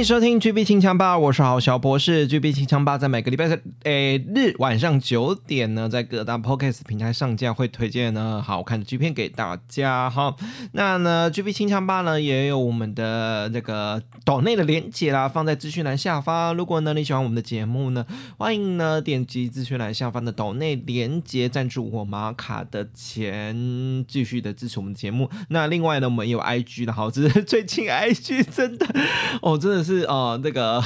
迎收听 GB 清枪吧，我是郝小博士。GB 清枪吧在每个礼拜诶日晚上九点呢，在各大 Podcast 平台上架，会推荐呢好看的剧片给大家哈。那呢，GB 清枪吧呢也有我们的那个岛内的连接啦，放在资讯栏下方。如果呢你喜欢我们的节目呢，欢迎呢点击资讯栏下方的岛内连接，赞助我马卡的钱，继续的支持我们的节目。那另外呢，我们有 IG 的，好，只是最近 IG 真的哦，真的是是哦，那个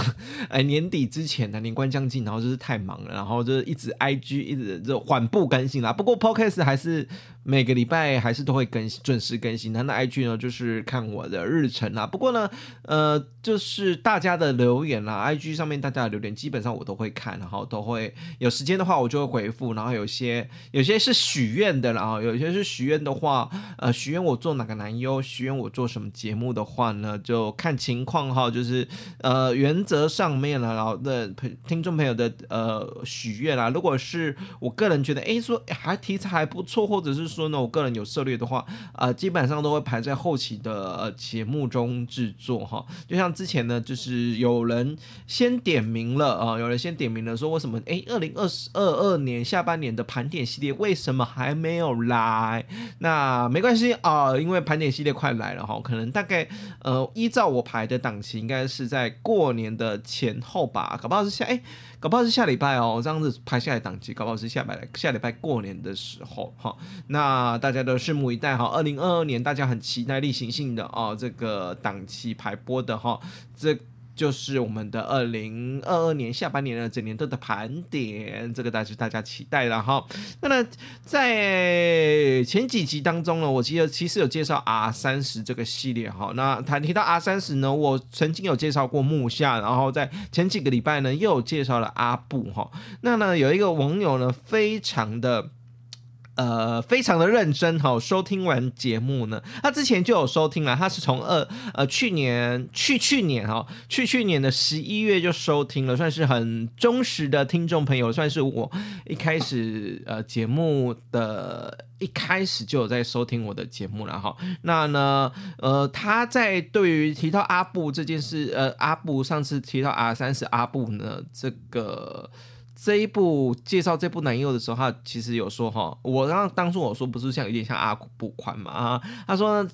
哎年底之前呢，年关将近，然后就是太忙了，然后就是一直 IG 一直就缓步更新啦。不过 Podcast 还是每个礼拜还是都会更新，准时更新。那那 IG 呢，就是看我的日程啦。不过呢，呃，就是大家的留言啦，IG 上面大家的留言基本上我都会看，然后都会有时间的话我就会回复。然后有些有些是许愿的，然后有些是许愿的话，呃，许愿我做哪个男优，许愿我做什么节目的话呢，就看情况哈，就是呃原则上面了，然后的听众朋友的呃许愿啦，如果是我个人觉得哎说还题材还不错，或者是说呢我个人有涉猎的话，呃基本上都会排在后期的呃节目中制作哈。就像之前呢，就是有人先点名了啊、有人先点名了说为什么哎二零二二二年下半年的盘点系列为什么还没有来？那没关系啊、因为盘点系列快来了哈，可能大概呃依照我排的档期，应该是在过年的前后吧，搞不好是下哎，搞不好是下礼拜哦，这样子排下来档期，搞不好是下礼拜下礼拜过年的时候哈。那大家都拭目以待哈，二零二二年大家很期待例行性的哦这个档期排播的哈，这。就是我们的二零二二年下半年的整年度的盘点，这个大是大家期待了哈。那么在前几集当中呢，我记得其实有介绍 R 三十这个系列哈。那谈提到 R 三十呢，我曾经有介绍过木下，然后在前几个礼拜呢又有介绍了阿布哈。那呢有一个网友呢非常的。呃，非常的认真哈、收听完节目呢，他之前就有收听了，他是从二呃去年去去年哈、去去年的十一月就收听了，算是很忠实的听众朋友，算是我一开始呃节目的一开始就有在收听我的节目了哈。那呢，呃，他在对于提到阿布这件事，呃，阿布上次提到 R 三十阿布呢，这个。这一部介绍这部男优的时候，他其实有说哈，我刚刚当初我说不是像有点像阿布宽嘛啊，他说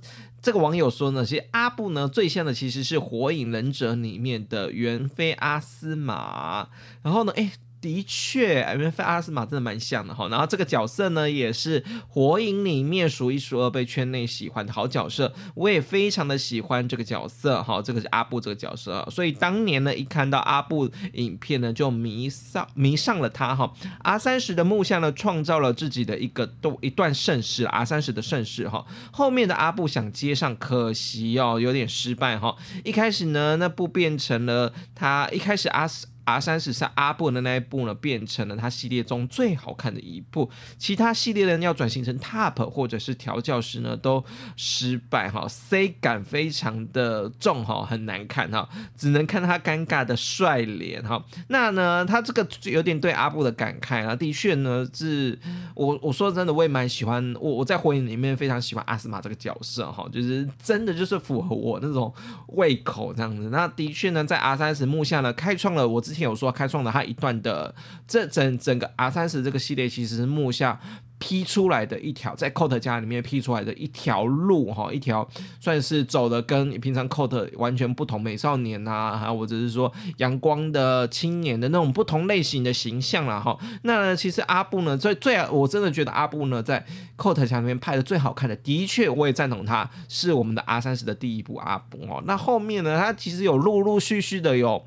这个网友说呢，其实阿布呢最像的其实是《火影忍者》里面的猿飞阿斯玛，然后呢，哎。的确，袁飞阿斯玛真的蛮像的哈。然后这个角色呢，也是火影里面数一数二被圈内喜欢的好角色，我也非常的喜欢这个角色哈。这个是阿布这个角色，所以当年呢，一看到阿布影片呢，就迷上迷上了他哈。R 三十的木下呢，创造了自己的一个都一段盛世，R 三十的盛世哈。后面的阿布想接上，可惜哦，有点失败哈。一开始呢，那部变成了他一开始阿。R 三十三阿布的那一部呢，变成了他系列中最好看的一部。其他系列呢要转型成 Top 或者是调教师呢，都失败哈，C 感非常的重哈，很难看哈，只能看他尴尬的帅脸哈。那呢，他这个有点对阿布的感慨啊，的确呢，是我我说真的，我也蛮喜欢我我在火影里面非常喜欢阿斯玛这个角色哈，就是真的就是符合我那种胃口这样子。那的确呢，在 R 三十目下呢，开创了我之前有说开创了他一段的这整整个 R 三十这个系列，其实是幕下。P 出来的一条，在 Cot 家里面 P 出来的一条路哈，一条算是走的跟平常 Cot 完全不同，美少年啊，还有或者是说阳光的青年的那种不同类型的形象啦哈。那其实阿布呢，最最我真的觉得阿布呢，在 Cot 家里面拍的最好看的，的确我也赞同他是我们的 R 三十的第一部阿布哦。那后面呢，他其实有陆陆续续的有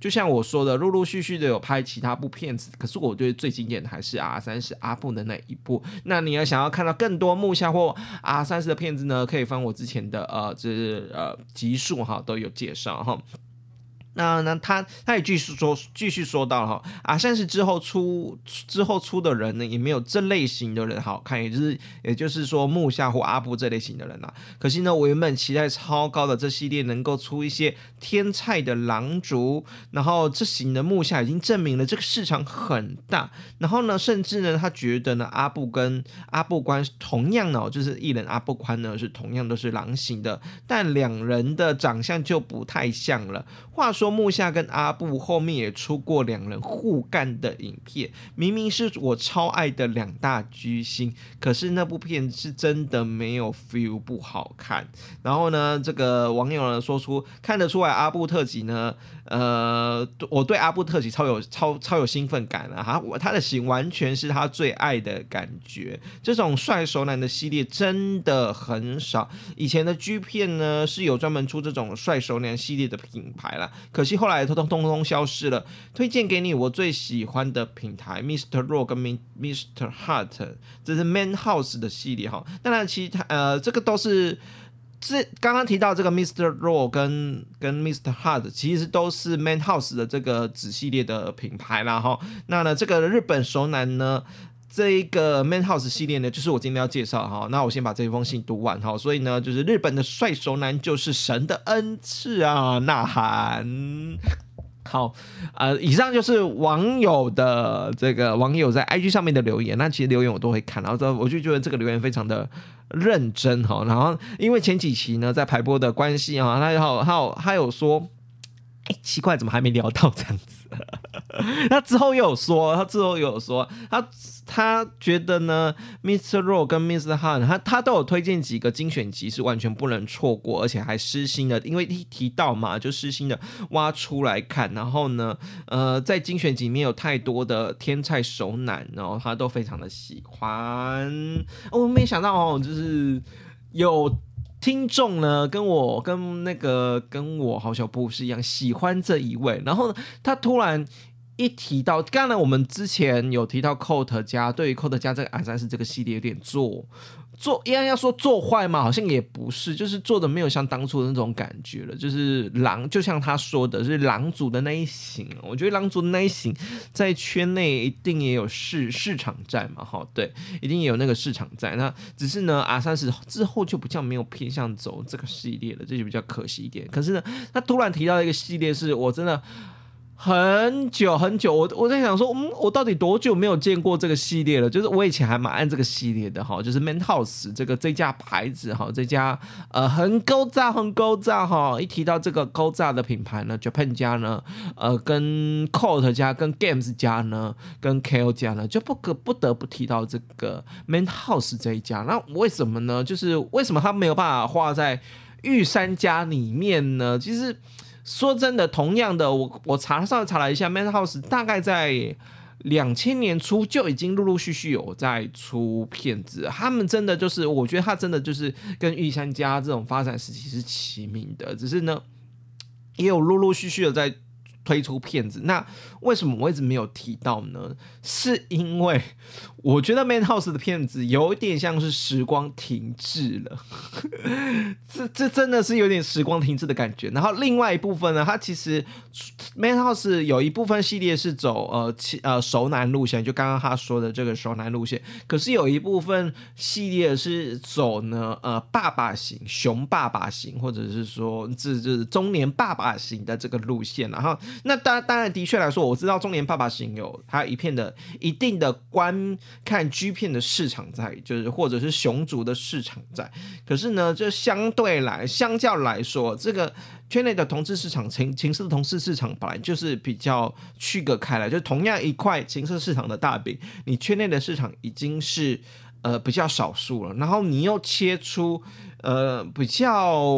就像我说的，陆陆续续的有拍其他部片子，可是我觉得最经典的还是 R 三十阿布的那一部。那你要想要看到更多木下或 R 三十的片子呢，可以翻我之前的呃，就是呃集数哈，都有介绍哈。那那他他也继续说，继续说到哈啊，像是之后出之后出的人呢，也没有这类型的人好看，也就是也就是说木下或阿布这类型的人啊。可惜呢，我原本期待超高的这系列能够出一些天菜的狼族，然后这型的木下已经证明了这个市场很大，然后呢，甚至呢，他觉得呢，阿布跟阿布关同样呢，就是艺人阿布宽呢是同样都是狼型的，但两人的长相就不太像了。话说。木下跟阿布后面也出过两人互干的影片，明明是我超爱的两大巨星，可是那部片是真的没有 feel，不好看。然后呢，这个网友呢说出看得出来阿布特辑呢。呃，我对阿布特辑超有超超有兴奋感了哈，我他的型完全是他最爱的感觉。这种帅熟男的系列真的很少，以前的 G 片呢是有专门出这种帅熟男系列的品牌了，可惜后来通通通通消失了。推荐给你我最喜欢的品牌，Mr. Raw 跟 Mr. Hart，这是 Man House 的系列哈。当然，其他呃这个都是。这刚刚提到这个 Mr. Raw 跟跟 Mr. Hard，其实都是 Man House 的这个子系列的品牌啦哈。那呢，这个日本熟男呢，这一个 Man House 系列呢，就是我今天要介绍哈。那我先把这一封信读完哈。所以呢，就是日本的帅熟男就是神的恩赐啊，呐喊。好，呃，以上就是网友的这个网友在 IG 上面的留言。那其实留言我都会看，然后之后我就觉得这个留言非常的认真哈。然后因为前几期呢在排播的关系哈，他有还有他有说，哎，奇怪，怎么还没聊到这样子？他之后又有说，他之后又有说，他他觉得呢，Mr. Raw 跟 Mr. Han，他他都有推荐几个精选集是完全不能错过，而且还私心的，因为一提到嘛，就私心的挖出来看。然后呢，呃，在精选集里面有太多的天菜熟男，然后他都非常的喜欢。我没想到哦，就是有。听众呢，跟我跟那个跟我好小布是一样喜欢这一位，然后呢，他突然一提到，刚才我们之前有提到 Coat 家，对于 Coat 家这个 S 是这个系列有点做。做应该要说做坏嘛，好像也不是，就是做的没有像当初的那种感觉了。就是狼，就像他说的，是狼族的那一型。我觉得狼族的那一型在圈内一定也有市市场在嘛，哈，对，一定也有那个市场在。那只是呢，R 三十之后就不叫没有偏向走这个系列了，这就比较可惜一点。可是呢，他突然提到一个系列，是我真的。很久很久，我我在想说，嗯，我到底多久没有见过这个系列了？就是我以前还蛮爱这个系列的哈，就是 Man House 这个这家牌子哈，这家呃很高炸很高炸哈。一提到这个高炸的品牌呢，Japan 家呢，呃，跟 Coat 家、跟 Games 家呢、跟 KO 家呢，就不可不得不提到这个 Man House 这一家。那为什么呢？就是为什么他没有办法画在御三家里面呢？其实。说真的，同样的，我我查上查了一下，Man House 大概在两千年初就已经陆陆续续有在出片子。他们真的就是，我觉得他真的就是跟御三家这种发展时期是齐名的，只是呢，也有陆陆续续的在。推出片子，那为什么我一直没有提到呢？是因为我觉得 Man House 的片子有点像是时光停滞了，这这真的是有点时光停滞的感觉。然后另外一部分呢，它其实 Man House 有一部分系列是走呃呃熟男路线，就刚刚他说的这个熟男路线。可是有一部分系列是走呢呃爸爸型、熊爸爸型，或者是说这这中年爸爸型的这个路线，然后。那当当然的确来说，我知道中年爸爸型有他一片的一定的观看 G 片的市场在，就是或者是熊族的市场在。可是呢，就相对来相较来说，这个圈内的同志市场、情情色的同志市场本来就是比较区隔开来，就同样一块情色市场的大饼，你圈内的市场已经是呃比较少数了，然后你又切出呃比较。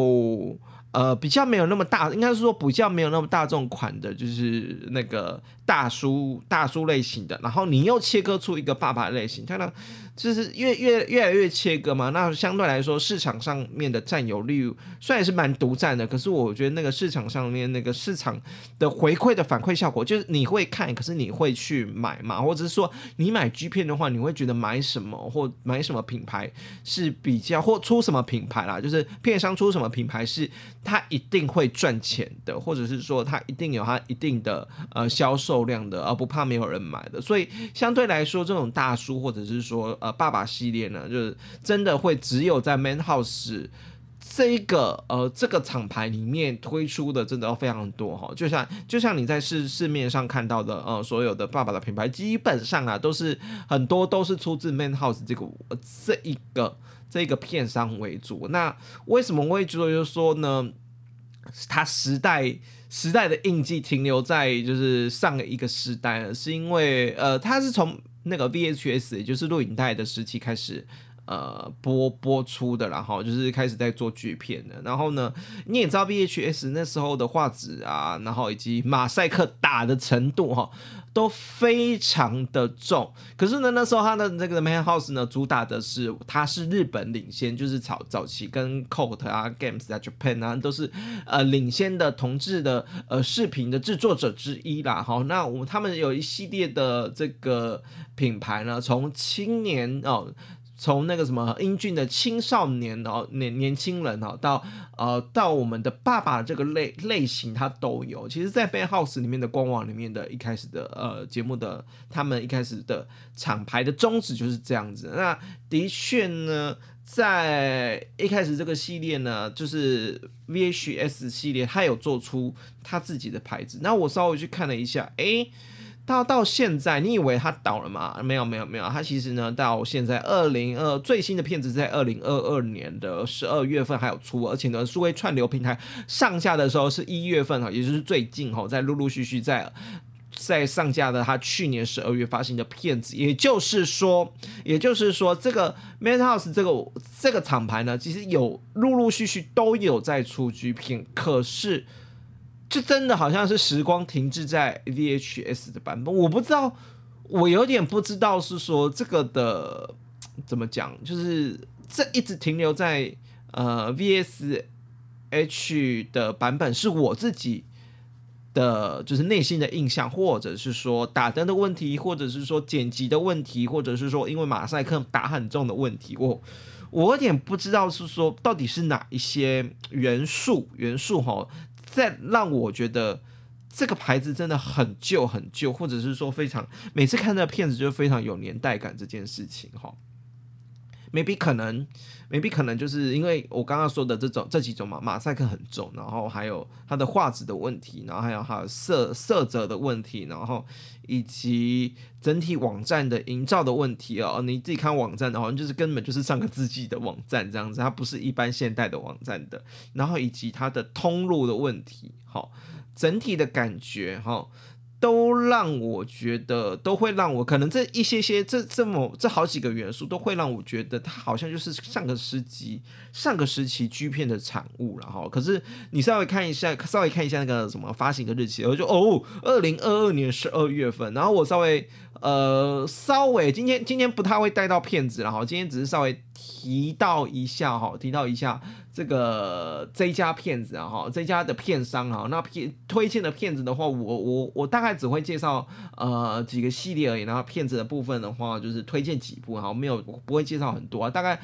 呃，比较没有那么大，应该是说比较没有那么大众款的，就是那个大叔大叔类型的。然后你又切割出一个爸爸类型，看到就是越越越来越切割嘛。那相对来说，市场上面的占有率虽然是蛮独占的，可是我觉得那个市场上面那个市场的回馈的反馈效果，就是你会看，可是你会去买嘛？或者是说你买 G 片的话，你会觉得买什么或买什么品牌是比较或出什么品牌啦？就是片商出什么品牌是。它一定会赚钱的，或者是说它一定有它一定的呃销售量的，而不怕没有人买的。所以相对来说，这种大叔或者是说呃爸爸系列呢，就是真的会只有在 Man House 这个呃这个厂牌里面推出的，真的要非常多哈。就像就像你在市市面上看到的呃所有的爸爸的品牌，基本上啊都是很多都是出自 Man House 这个这一个。这个片商为主，那为什么我会觉得就是说呢？它时代时代的印记停留在就是上一个时代，是因为呃，它是从那个 VHS 也就是录影带的时期开始呃播播出的，然后就是开始在做剧片的。然后呢，你也知道 VHS 那时候的画质啊，然后以及马赛克打的程度哈。都非常的重，可是呢，那时候他的那个 Man House 呢，主打的是它是日本领先，就是早早期跟 Colt 啊、Games 啊、Japan 啊都是呃领先的同志的呃视频的制作者之一啦。好，那我们他们有一系列的这个品牌呢，从青年哦。从那个什么英俊的青少年哦，年年轻人哦，到呃到我们的爸爸这个类类型，它都有。其实，在 b a n House 里面的官网里面的一开始的呃节目的他们一开始的厂牌的宗旨就是这样子。那的确呢，在一开始这个系列呢，就是 VHS 系列，它有做出它自己的牌子。那我稍微去看了一下，哎。到到现在，你以为它倒了吗？没有没有没有，它其实呢，到现在二零二最新的片子在二零二二年的十二月份还有出，而且呢，数位串流平台上架的时候是一月份哈，也就是最近哈，在陆陆续续在在上架的，它去年十二月发行的片子，也就是说，也就是说，这个 Man House 这个这个厂牌呢，其实有陆陆续续都有在出剧片，可是。就真的好像是时光停滞在 VHS 的版本，我不知道，我有点不知道是说这个的怎么讲，就是这一直停留在呃 VSH 的版本是我自己的，就是内心的印象，或者是说打灯的问题，或者是说剪辑的问题，或者是说因为马赛克打很重的问题，我我有点不知道是说到底是哪一些元素元素哈。在让我觉得这个牌子真的很旧很旧，或者是说非常每次看那个片子就非常有年代感这件事情哈。，maybe 可能。maybe 可能就是因为我刚刚说的这种这几种嘛，马赛克很重，然后还有它的画质的问题，然后还有它的色色泽的问题，然后以及整体网站的营造的问题哦。你自己看网站的话，就是根本就是上个世纪的网站这样子，它不是一般现代的网站的。然后以及它的通路的问题，好，整体的感觉哈。都让我觉得，都会让我可能这一些些这这么这好几个元素，都会让我觉得它好像就是上个时期上个时期 G 片的产物了哈。可是你稍微看一下，稍微看一下那个什么发行的日期，我就哦，二零二二年十二月份。然后我稍微呃稍微今天今天不太会带到片子了哈，今天只是稍微提到一下哈，提到一下。这个这家骗子啊哈，这家的片商啊，那片推荐的片子的话，我我我大概只会介绍呃几个系列而已，然后片子的部分的话，就是推荐几部哈，没有不会介绍很多啊，大概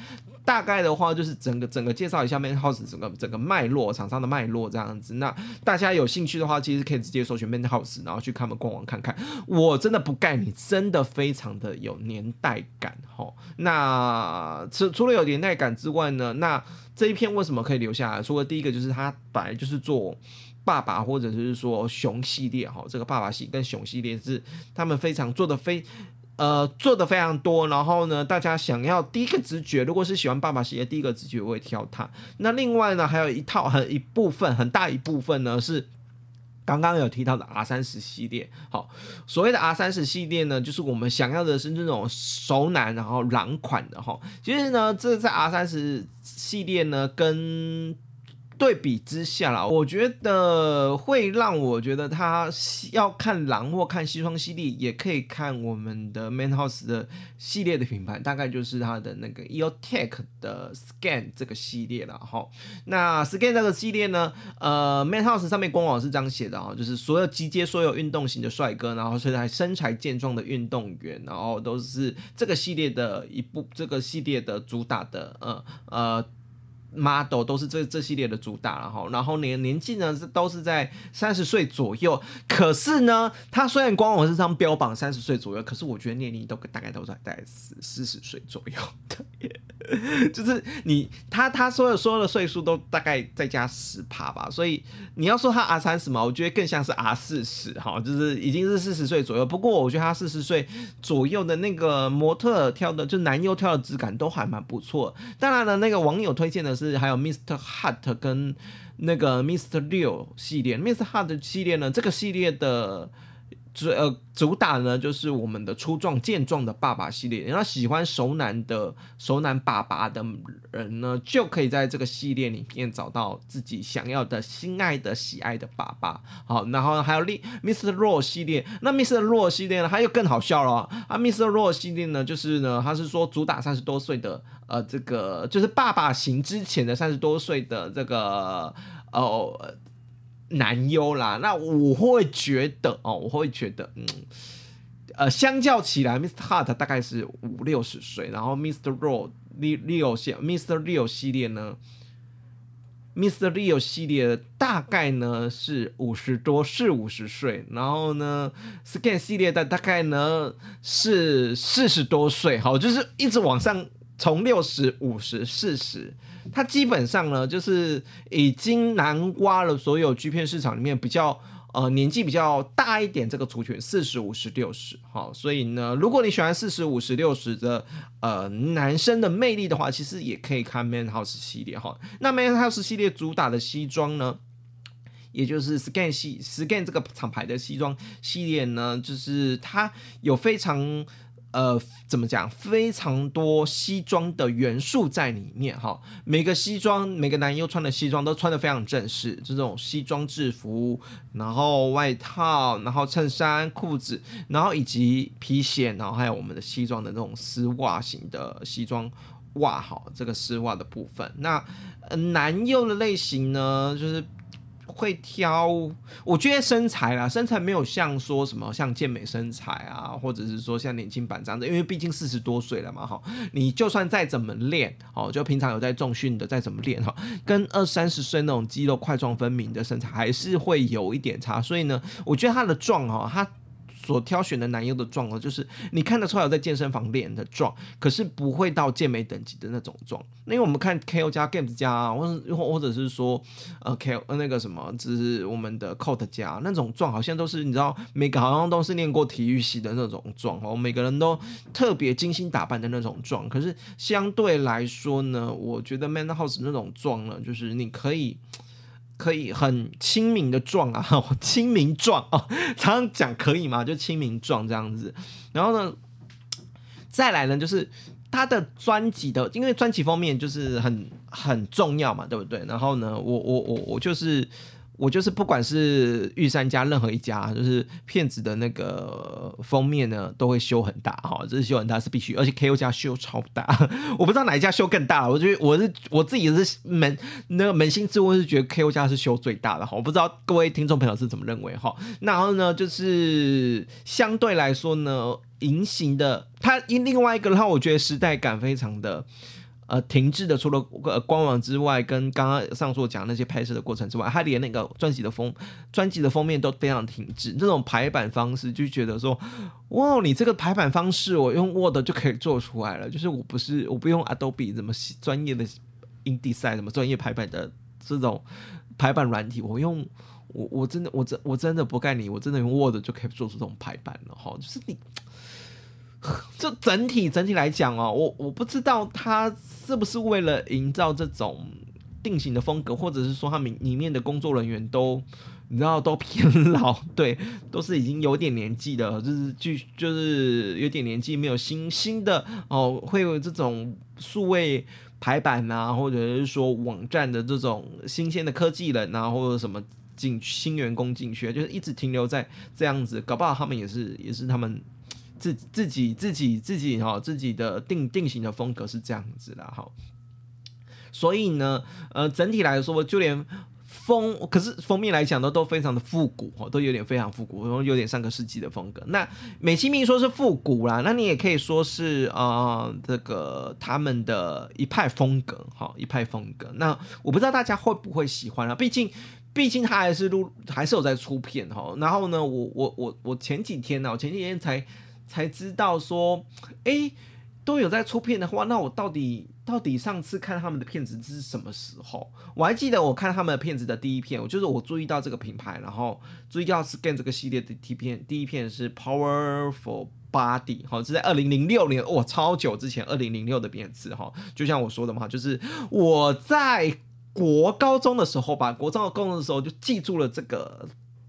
大概的话就是整个整个介绍一下 Man House 整个整个脉络，厂商的脉络这样子。那大家有兴趣的话，其实可以直接搜寻 Man House，然后去看他们官网看看。我真的不盖你，真的非常的有年代感哈。那除除了有年代感之外呢，那这一片为什么可以留下来？除了第一个就是它本来就是做爸爸，或者是说熊系列哈，这个爸爸系跟熊系列是他们非常做的非呃做的非常多。然后呢，大家想要第一个直觉，如果是喜欢爸爸系列，第一个直觉我会挑它。那另外呢，还有一套很一部分很大一部分呢是。刚刚有提到的 R 三十系列，好，所谓的 R 三十系列呢，就是我们想要的是那种熟男，然后男款的哈。其实呢，这在 R 三十系列呢，跟对比之下啦，我觉得会让我觉得他要看狼或看西装系列，也可以看我们的 Man House 的系列的品牌，大概就是它的那个 EOTech 的 Scan 这个系列了哈。那 Scan 这个系列呢，呃，Man House 上面官网是这样写的哈，就是所有集结所有运动型的帅哥，然后是在身材健壮的运动员，然后都是这个系列的一部，这个系列的主打的，呃呃。Model 都是这这系列的主打了哈，然后年年纪呢是都是在三十岁左右，可是呢，它虽然官网是这样标榜三十岁左右，可是我觉得年龄都大概都在在四四十岁左右 的，就是你他他所有所有的岁数都大概再加十趴吧，所以你要说他 R 三十嘛，我觉得更像是 R 四十哈，就是已经是四十岁左右。不过我觉得他四十岁左右的那个模特挑的，就男优挑的质感都还蛮不错。当然了，那个网友推荐的。是还有 Mr. Hut 跟那个 Mr. 六系列，Mr. Hut 系列呢，这个系列的。主呃主打呢就是我们的粗壮健壮的爸爸系列，然后喜欢熟男的熟男爸爸的人呢，就可以在这个系列里面找到自己想要的心爱的喜爱的爸爸。好，然后还有另 Mr. Raw 系列，那 Mr. Raw 系列呢，它又更好笑了啊！Mr. Raw 系列呢，就是呢，它是说主打三十多岁的呃这个就是爸爸型之前的三十多岁的这个哦。男优啦，那我会觉得哦，我会觉得，嗯，呃，相较起来，Mr. Hart 大概是五六十岁，然后 Mr. Raw Leo 系 Mr. Leo 系列呢，Mr. Leo 系列大概呢是五十多，四五十岁，然后呢，Scan 系列的大概呢是四十多岁，好，就是一直往上。从六十五十四十，它基本上呢，就是已经南瓜了所有 G 片市场里面比较呃年纪比较大一点这个族群，四十五十六十，好，所以呢，如果你喜欢四十五十六十的呃男生的魅力的话，其实也可以看 Man House 系列哈。那 Man House 系列主打的西装呢，也就是 Scan 系 Scan 这个厂牌的西装系列呢，就是它有非常。呃，怎么讲？非常多西装的元素在里面哈。每个西装，每个男优穿的西装都穿的非常正式，这种西装制服，然后外套，然后衬衫、裤子，然后以及皮鞋，然后还有我们的西装的那种丝袜型的西装袜，好，这个丝袜的部分。那男优的类型呢，就是。会挑，我觉得身材啦，身材没有像说什么像健美身材啊，或者是说像年轻版这样子，因为毕竟四十多岁了嘛，哈，你就算再怎么练，哦，就平常有在重训的，再怎么练哈，跟二三十岁那种肌肉块状分明的身材还是会有一点差，所以呢，我觉得他的壮哈，他。所挑选的男优的壮哦，就是你看得出来有在健身房练的壮，可是不会到健美等级的那种壮。因为我们看 KO 加 Games 加，或或或者是说呃 KO 那个什么，就是我们的 Cot 加那种壮，好像都是你知道每个好像都是练过体育系的那种壮哦，每个人都特别精心打扮的那种壮。可是相对来说呢，我觉得 Man House 那种壮呢，就是你可以。可以很亲民的壮啊，亲民壮哦，常常讲可以吗？就亲民壮这样子。然后呢，再来呢，就是他的专辑的，因为专辑封面就是很很重要嘛，对不对？然后呢，我我我我就是。我就是不管是玉山家任何一家，就是骗子的那个封面呢，都会修很大哈，这是修很大是必须，而且 KO 家修超大，我不知道哪一家修更大，我觉得我是我自己是门那个扪心自问是觉得 KO 家是修最大的哈，我不知道各位听众朋友是怎么认为哈。然后呢，就是相对来说呢，银形的它因另外一个的话，我觉得时代感非常的。呃，停滞的除了呃官网之外，跟刚刚上述讲那些拍摄的过程之外，它连那个专辑的封专辑的封面都非常停滞。这种排版方式就觉得说，哇，你这个排版方式我用 Word 就可以做出来了。就是我不是我不用 Adobe 怎么专业的 InDesign 什么专业排版的这种排版软体，我用我我真的我真我真的不盖你，我真的用 Word 就可以做出这种排版了哈。就是你。就整体整体来讲哦，我我不知道他是不是为了营造这种定型的风格，或者是说他们里面的工作人员都你知道 都偏老，对，都是已经有点年纪的，就是就就是有点年纪没有新新的哦，会有这种数位排版啊，或者是说网站的这种新鲜的科技人啊，或者什么进新员工进去，就是一直停留在这样子，搞不好他们也是也是他们自自己自己自己哈自己的定定型的风格是这样子的哈，所以呢，呃，整体来说就连。封可是封面来讲都，都非常的复古哦，都有点非常复古，然后有点上个世纪的风格。那美其名说是复古啦，那你也可以说是啊，这个他们的一派风格哈，一派风格。那我不知道大家会不会喜欢啊？毕竟，毕竟他还是录，还是有在出片哈。然后呢，我我我我前几天呢，我前几天才才知道说，哎。都有在出片的话，那我到底到底上次看他们的片子是什么时候？我还记得我看他们的片子的第一片，我就是我注意到这个品牌，然后注意到 Scan 这个系列的第一片，第一片是 Powerful Body，好，是在二零零六年，哇，超久之前，二零零六的片子哈，就像我说的嘛，就是我在国高中的时候吧，国中的高中的时候就记住了这个，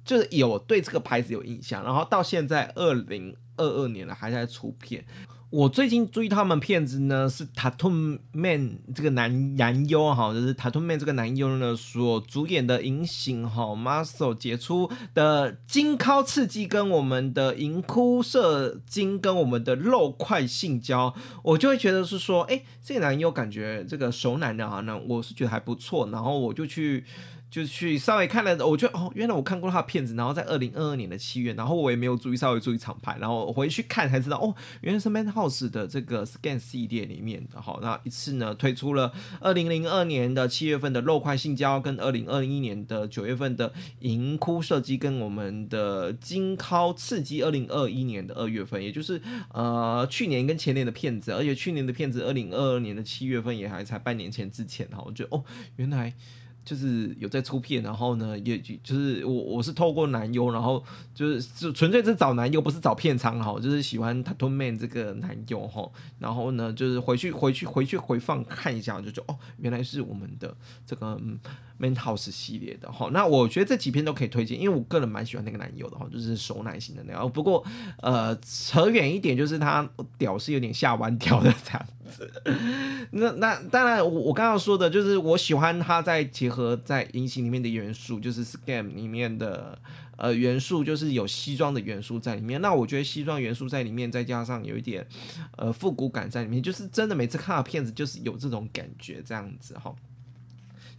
就是有对这个牌子有印象，然后到现在二零二二年了，还在出片。我最近注意他们片子呢，是 Tattoo Man 这个男男优哈，就是 Tattoo Man 这个男优呢所主演的银行哈 Muscle 杰出的金尻刺激跟我们的银窟射精跟我们的肉块性交，我就会觉得是说，哎，这个男优感觉这个熟男的哈，那我是觉得还不错，然后我就去。就去稍微看了，我觉得哦，原来我看过他的片子，然后在二零二二年的七月，然后我也没有注意，稍微注意厂牌，然后回去看才知道，哦，原来是 Man House 的这个 Scan 系列里面的，好，那一次呢推出了二零零二年的七月份的肉块性交，跟二零二一年的九月份的银窟射击，跟我们的金尻刺激，二零二一年的二月份，也就是呃去年跟前年的片子，而且去年的片子二零二二年的七月份也还才半年前之前哈，我觉得哦，原来。就是有在出片，然后呢，也就是我我是透过男优，然后就是就纯粹是找男优，不是找片场哈，就是喜欢 Tattoo Man 这个男优哈，然后呢，就是回去回去回去回放看一下，就就哦，原来是我们的这个嗯 Man House 系列的哈。那我觉得这几篇都可以推荐，因为我个人蛮喜欢那个男友的哈，就是熟男型的那样。不过呃，扯远一点，就是他屌是有点下弯屌的这样子。那那当然，我我刚刚说的就是我喜欢他在结合。在隐形里面的元素，就是 scam 里面的呃元素，就是有西装的元素在里面。那我觉得西装元素在里面，再加上有一点呃复古感在里面，就是真的每次看到片子就是有这种感觉这样子哈。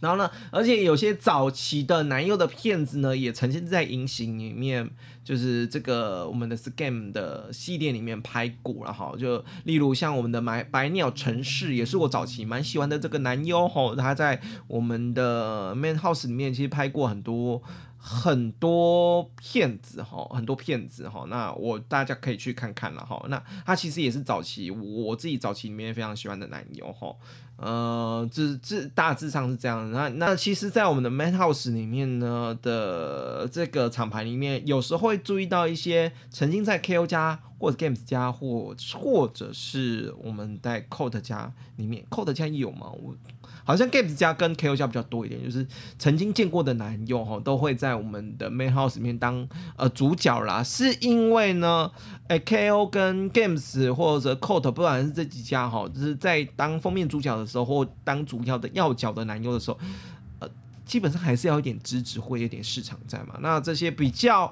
然后呢，而且有些早期的男优的片子呢，也曾经在隐形里面，就是这个我们的 Scam 的系列里面拍过了哈。就例如像我们的白白鸟城市，也是我早期蛮喜欢的这个男优哈。他在我们的 Man House 里面其实拍过很多。很多骗子哈，很多骗子哈，那我大家可以去看看了哈。那他其实也是早期我自己早期里面非常喜欢的男友哈。呃，这这大致上是这样。那那其实，在我们的 Man House 里面呢的这个厂牌里面，有时候会注意到一些曾经在 KO 家或者 Games 家或或者是我们在 Code 家里面，Code 家有吗？我。好像 Games 家跟 KO 家比较多一点，就是曾经见过的男优哈，都会在我们的 Main House 里面当呃主角啦。是因为呢，哎 KO 跟 Games 或者 Cot，不管是这几家哈，就是在当封面主角的时候，或当主要的要角的男优的时候，呃，基本上还是要一点资质，会有点市场在嘛。那这些比较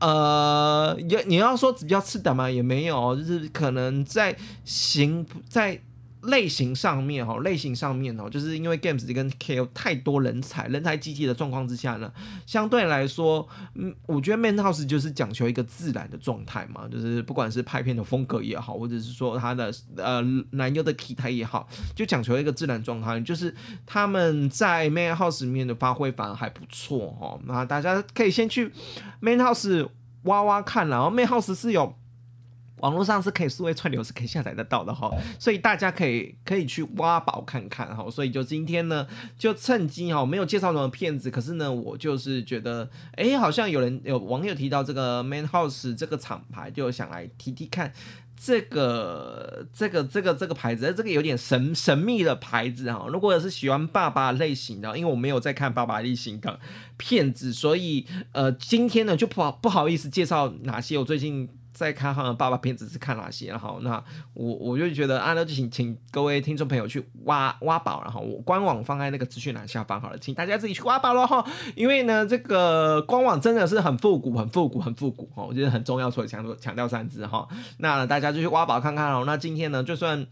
呃，也你要说比较次的嘛，也没有，就是可能在行在。类型上面哈，类型上面哦，就是因为 Games 跟 KO 太多人才，人才济济的状况之下呢，相对来说，嗯，我觉得 Man House 就是讲求一个自然的状态嘛，就是不管是拍片的风格也好，或者是说他的呃男优的体态也好，就讲求一个自然状态，就是他们在 Man House 里面的发挥反而还不错哈，那大家可以先去 Man House 挖挖看，然后 Man House 是有。网络上是可以数位串流，是可以下载得到的哈，所以大家可以可以去挖宝看看哈。所以就今天呢，就趁机哈，没有介绍什么片子，可是呢，我就是觉得，哎，好像有人有网友提到这个 Man House 这个厂牌，就想来提提看这个这个这个这个牌子，这个有点神神秘的牌子哈。如果是喜欢爸爸类型的，因为我没有在看爸爸类型的片子，所以呃，今天呢就不好不好意思介绍哪些我最近。再看他的爸爸片子是看哪些？然后那我我就觉得啊，那就请请各位听众朋友去挖挖宝，然后我官网放在那个资讯栏下方好了，请大家自己去挖宝了哈。因为呢，这个官网真的是很复古，很复古，很复古哈，我觉得很重要，所以强调强调三字哈。那大家就去挖宝看看哦。那今天呢，就算。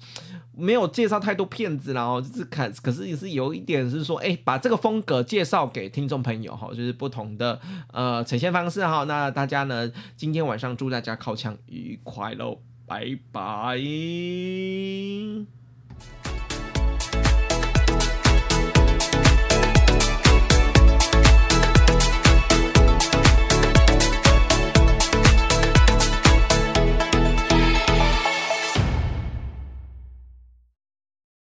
没有介绍太多片子然后就是看，可是也是有一点是说，哎，把这个风格介绍给听众朋友哈，就是不同的呃呈现方式哈。那大家呢，今天晚上祝大家靠枪愉快喽，拜拜。